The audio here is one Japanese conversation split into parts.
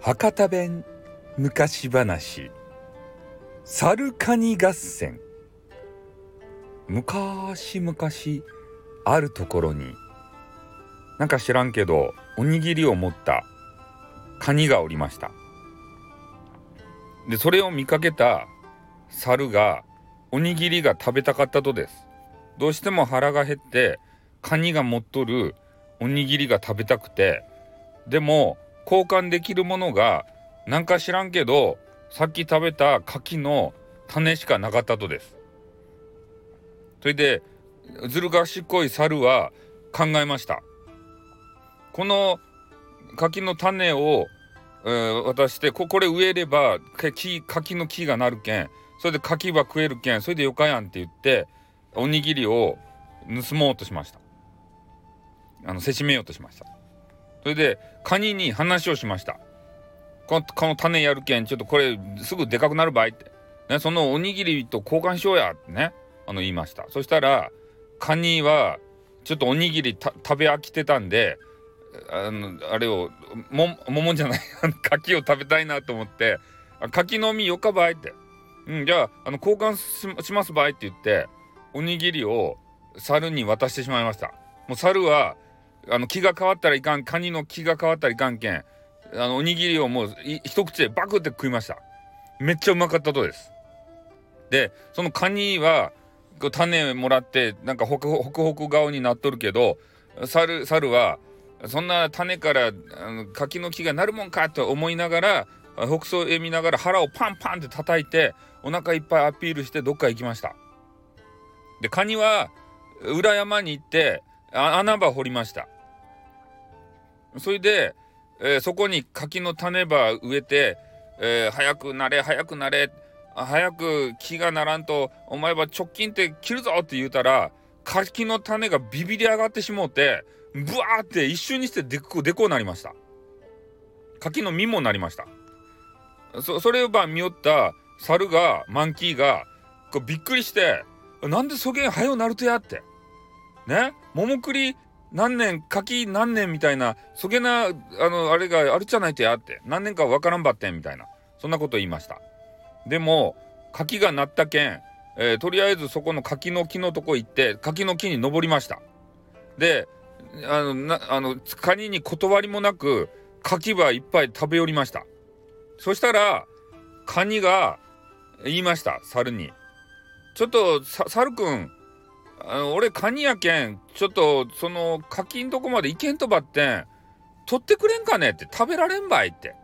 博多弁昔話。サルカニ合戦。昔々あるところに。なんか知らんけどおにぎりを持った。カニがおりました。でそれを見かけた。猿がおにぎりが食べたかったとです。どうしても腹が減ってカニが持っとるおにぎりが食べたくてでも交換できるものがなんか知らんけどさっき食べた柿の種しかなかったとです。それでずる賢い猿は考えました。この柿の種を、えー、渡してここれ植えれば柿柿の木がなるけんそれで柿は食えるけんそれでよかやんって言っておにぎりを盗もうとしました。あのせしめようとしました。それでカニに話をしました。このこの種やるけんちょっとこれすぐでかくなる場合って、ね、そのおにぎりと交換しようやってねあの言いました。そしたらカニはちょっとおにぎり食べ飽きてたんであのあれをも桃じゃない 柿を食べたいなと思って柿の実よかばいって、うん、じゃああの交換しますばいって言っておにぎりを猿に渡してしまいました。もう猿はあの気が変わったらいかんカニの気が変わったらいかんけん。あのおにぎりをもう一口でバクって食いました。めっちゃうまかったとです。でそのカニは種もらってなんかホクホクホク顔になっとるけど猿猿はそんな種からあの柿の木がなるもんかと思いながら北総へ見ながら腹をパンパンって叩いてお腹いっぱいアピールしてどっか行きました。でカニは裏山に行って穴場掘りました。それで、えー、そこに柿の種ば植えて、えー、早くなれ早くなれ早く木がならんとお前は直近って切るぞって言うたら柿の種がビビり上がってしもうてブワーって一瞬にしてでこでこなりました。柿の実もなりました。そそれをば見よった猿がマンキーがこうびっくりしてなんでそげん早うなるとやって。ね？桃栗何年柿何年みたいなそげなあのあれがあるじゃないとやって何年かわからんばってんみたいなそんなこと言いました。でも柿がなったけん、えー、とりあえずそこの柿の木のとこ行って柿の木に登りました。であのなあのカニに断りもなく柿はいっぱい食べ寄りました。そしたらカニが言いました猿に「ちょっと猿くんあの俺カニやけん。ちょっとその柿んとこまで行けんとばってん。取ってくれんかねって食べられんばいって。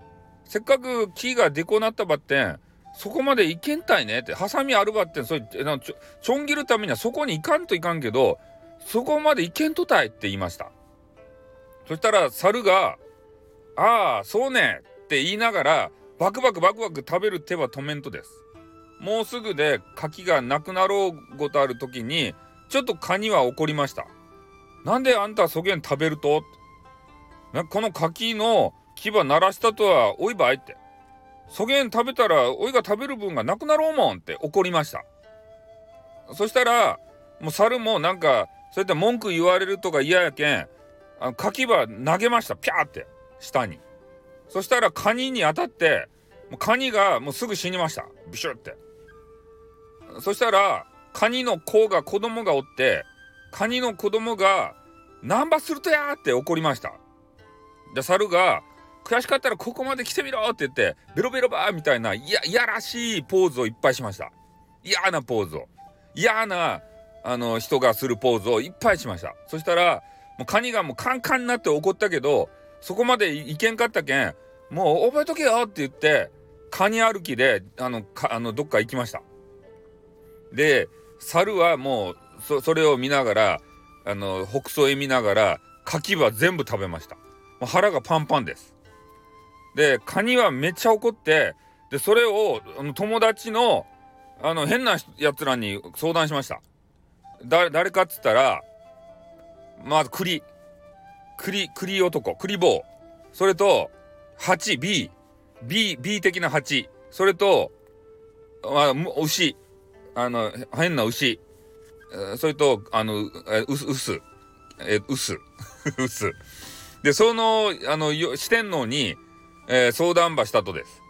せっかく木がでこなったばってん。そこまで行けんたいねってハサミあるばってん。それちょちょん切るためにはそこに行かんといかんけどそこまで行けんとたいって言いました。そしたら猿が「ああそうね」って言いながらバクバクバクバク食べる手は止めんとです。もうすぐで柿がなくなろうごとある時にちょっとカニは怒りました。なんであんたそげん食べると？この柿の牙鳴らしたとはおいばいって。そげん食べたらおいが食べる分がなくなろうもんって怒りました。そしたらもう猿もなんかそうやって文句言われるとか嫌やけんあの柿は投げましたピャーって下に。そしたらカニに当たってもうカニがもうすぐ死にましたビシュって。そしたらカニの子が子供がおってカニの子供が「ナンバするとや!」って怒りましたで猿が「悔しかったらここまで来てみろ!」って言ってベロベロバーみたいないやいやらしいポーズをいっぱいしました嫌なポーズを嫌なあの人がするポーズをいっぱいしましたそしたらもうカニがもうカンカンになって怒ったけどそこまでいけんかったけんもう覚えとけよって言ってカニ歩きであのあのどっか行きましたで猿はもうそそれを見ながらあの北総へ見ながら柿は全部食べました。腹がパンパンです。でカニはめっちゃ怒ってでそれを友達のあの変なやつらに相談しました。だ誰かっつったらまず栗。栗栗男。栗棒それと 8B B B 的な8それと、まあ、牛。あの変な牛それとあのうすえー、薄。薄。で、その、あの、四天王に、えー、相談ばしたとです。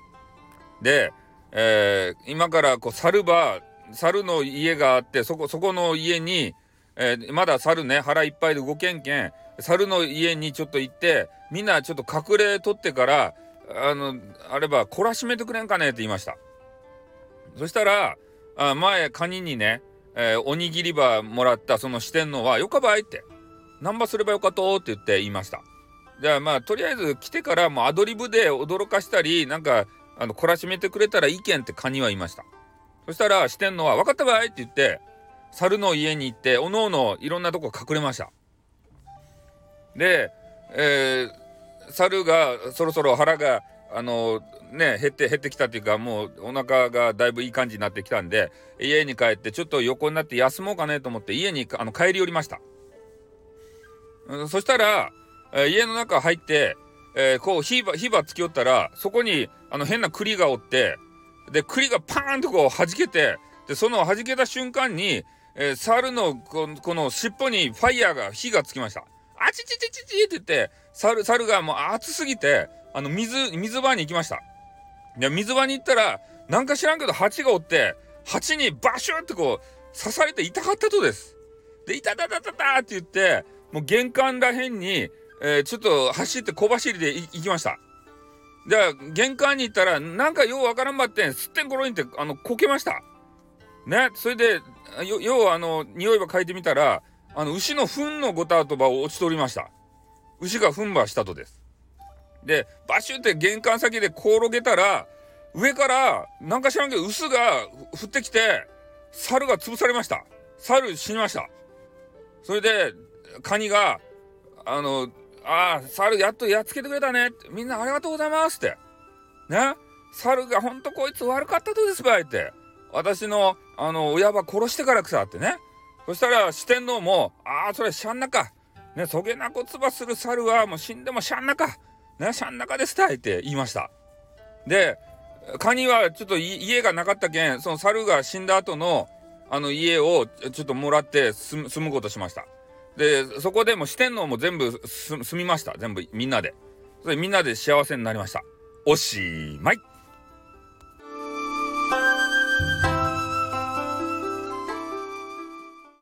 で、えー、今からこう猿ば、猿の家があって、そこ、そこの家に、えー、まだ猿ね、腹いっぱいで動けんけん、猿の家にちょっと行って、みんなちょっと隠れとってから、あの、あれば、懲らしめてくれんかねって言いました。そしたら、あ前、カニにね、えー、おにぎりばもらったその四天王は、よかばいって、何ばすればよかとって言って言いました。じゃあまあ、とりあえず来てからもうアドリブで驚かしたり、なんか、あの、懲らしめてくれたらいいけんってカニは言いました。そしたら、四天王は、分かったばいって言って、猿の家に行って、おのおのいろんなとこ隠れました。で、えー、猿がそろそろ腹が、あのね、減って、減ってきたっていうか、もうお腹がだいぶいい感じになってきたんで、家に帰ってちょっと横になって休もうかねと思って家にあの帰り寄りました。うんそしたら、えー、家の中入って、えー、こう火ば、火ばつきよったら、そこにあの変な栗がおって、で、栗がパーンとこう弾けて、で、その弾けた瞬間に、えー、猿のここの尻尾にファイヤーが火がつきました。あちちちちちって言って、猿、猿がもう熱すぎて、あの、水、水場に行きました。で、水場に行ったら、なんか知らんけど蜂がおって、蜂にバシュってこう、刺されて痛かったとです。で、痛たたたたたって言って、もう玄関らへんに、えー、ちょっと走って小走りで行きました。じゃあ、玄関に行ったら、なんかようわからんばってん、すってんころにって、あの、こけました。ね、それで、よ、要はあの、匂いば嗅いでみたら、あの、牛の糞のごたとば落ちておりました。牛が糞ばしたとです。で、バシュって玄関先で転げたら、上から、なんか知らんけど、臼が降ってきて、猿が潰されました。猿死にました。それで、カニが、あの、ああ、猿やっとやっつけてくれたね。みんなありがとうございますって。ね？猿がほんとこいつ悪かったとですばいって。私の、あの、親は殺してからくさってね。そしたら四天王も、ああ、それしゃんなか。ね、そげなこつばする猿はもう死んでもしゃんなか。ね、しゃん中ですたいって言いました。で、カニはちょっと家がなかったけん、その猿が死んだ後の、あの家をちょっともらって住むことしました。で、そこでも四天王も全部住みました。全部みんなで。それみんなで幸せになりました。おしまい。